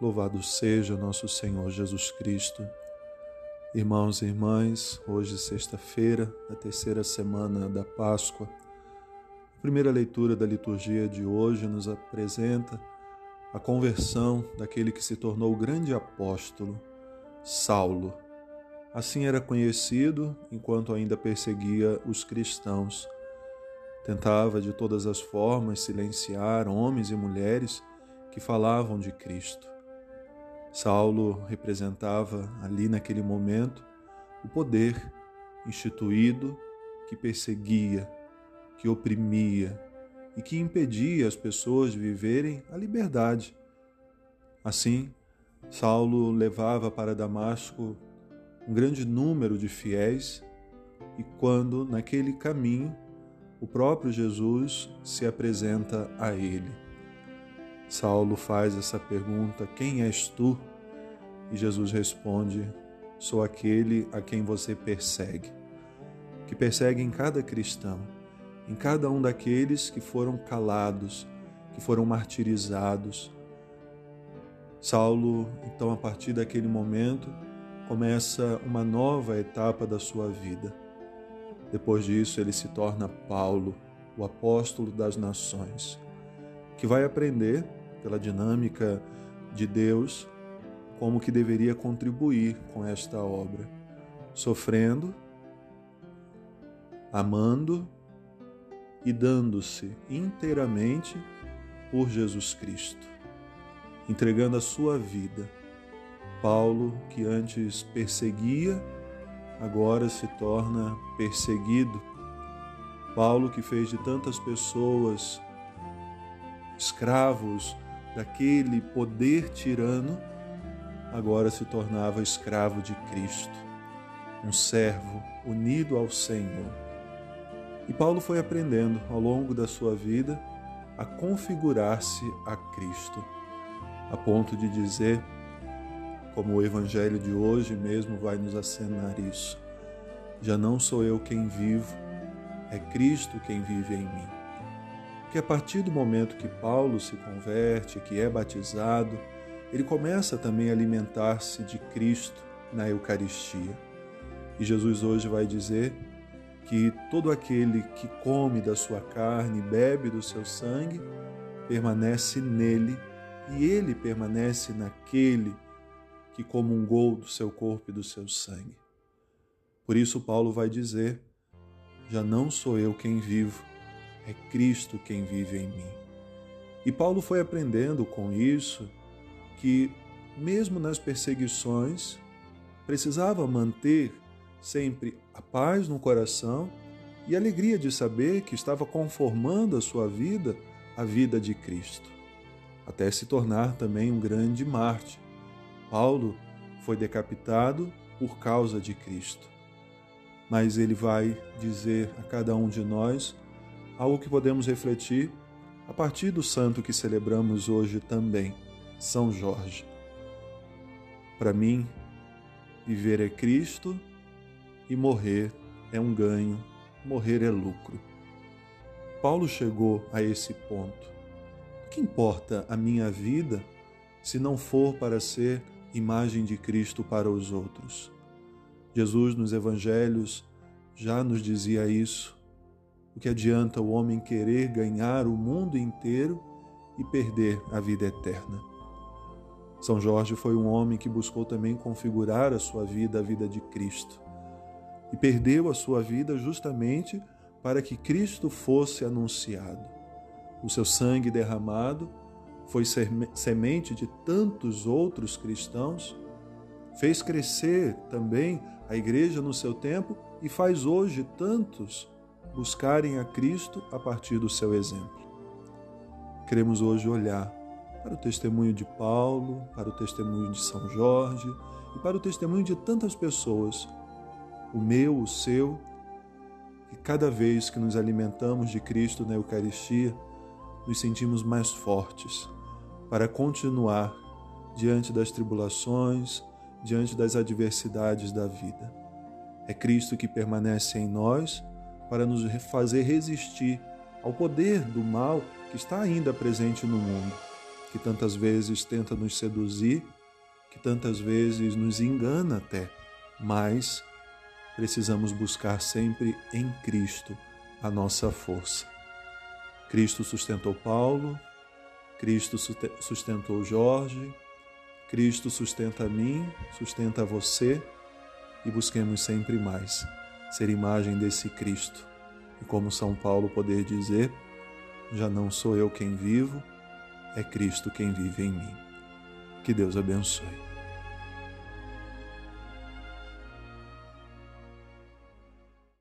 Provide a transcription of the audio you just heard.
Louvado seja nosso Senhor Jesus Cristo. Irmãos e irmãs, hoje, sexta-feira, da terceira semana da Páscoa, a primeira leitura da liturgia de hoje nos apresenta a conversão daquele que se tornou o grande apóstolo, Saulo. Assim era conhecido enquanto ainda perseguia os cristãos. Tentava de todas as formas silenciar homens e mulheres que falavam de Cristo. Saulo representava ali naquele momento o poder instituído que perseguia, que oprimia e que impedia as pessoas de viverem a liberdade. Assim, Saulo levava para Damasco um grande número de fiéis e quando naquele caminho o próprio Jesus se apresenta a ele. Saulo faz essa pergunta: Quem és tu? E Jesus responde: Sou aquele a quem você persegue, que persegue em cada cristão, em cada um daqueles que foram calados, que foram martirizados. Saulo, então, a partir daquele momento, começa uma nova etapa da sua vida. Depois disso, ele se torna Paulo, o apóstolo das nações que vai aprender pela dinâmica de Deus como que deveria contribuir com esta obra, sofrendo, amando e dando-se inteiramente por Jesus Cristo, entregando a sua vida. Paulo, que antes perseguia, agora se torna perseguido. Paulo, que fez de tantas pessoas escravos daquele poder tirano, agora se tornava escravo de Cristo, um servo unido ao Senhor. E Paulo foi aprendendo ao longo da sua vida a configurar-se a Cristo, a ponto de dizer, como o evangelho de hoje mesmo vai nos acenar isso: já não sou eu quem vivo, é Cristo quem vive em mim que a partir do momento que Paulo se converte, que é batizado, ele começa também a alimentar-se de Cristo na Eucaristia. E Jesus hoje vai dizer que todo aquele que come da sua carne, bebe do seu sangue, permanece nele e ele permanece naquele que comungou do seu corpo e do seu sangue. Por isso, Paulo vai dizer: Já não sou eu quem vivo, é Cristo quem vive em mim. E Paulo foi aprendendo com isso que, mesmo nas perseguições, precisava manter sempre a paz no coração e a alegria de saber que estava conformando a sua vida à vida de Cristo, até se tornar também um grande mártir. Paulo foi decapitado por causa de Cristo. Mas ele vai dizer a cada um de nós algo que podemos refletir a partir do santo que celebramos hoje também, São Jorge. Para mim, viver é Cristo e morrer é um ganho, morrer é lucro. Paulo chegou a esse ponto. O que importa a minha vida se não for para ser imagem de Cristo para os outros? Jesus nos evangelhos já nos dizia isso o que adianta o homem querer ganhar o mundo inteiro e perder a vida eterna? São Jorge foi um homem que buscou também configurar a sua vida à vida de Cristo e perdeu a sua vida justamente para que Cristo fosse anunciado. O seu sangue derramado foi semente de tantos outros cristãos, fez crescer também a igreja no seu tempo e faz hoje tantos buscarem a Cristo a partir do seu exemplo. Queremos hoje olhar para o testemunho de Paulo, para o testemunho de São Jorge e para o testemunho de tantas pessoas, o meu, o seu, que cada vez que nos alimentamos de Cristo na Eucaristia, nos sentimos mais fortes para continuar diante das tribulações, diante das adversidades da vida. É Cristo que permanece em nós para nos fazer resistir ao poder do mal que está ainda presente no mundo. que tantas vezes tenta nos seduzir, que tantas vezes nos engana até, mas precisamos buscar sempre em Cristo a nossa força. Cristo sustentou Paulo, Cristo sustentou Jorge, Cristo sustenta mim, sustenta você e busquemos sempre mais ser imagem desse Cristo. E como São Paulo poder dizer, já não sou eu quem vivo, é Cristo quem vive em mim. Que Deus abençoe.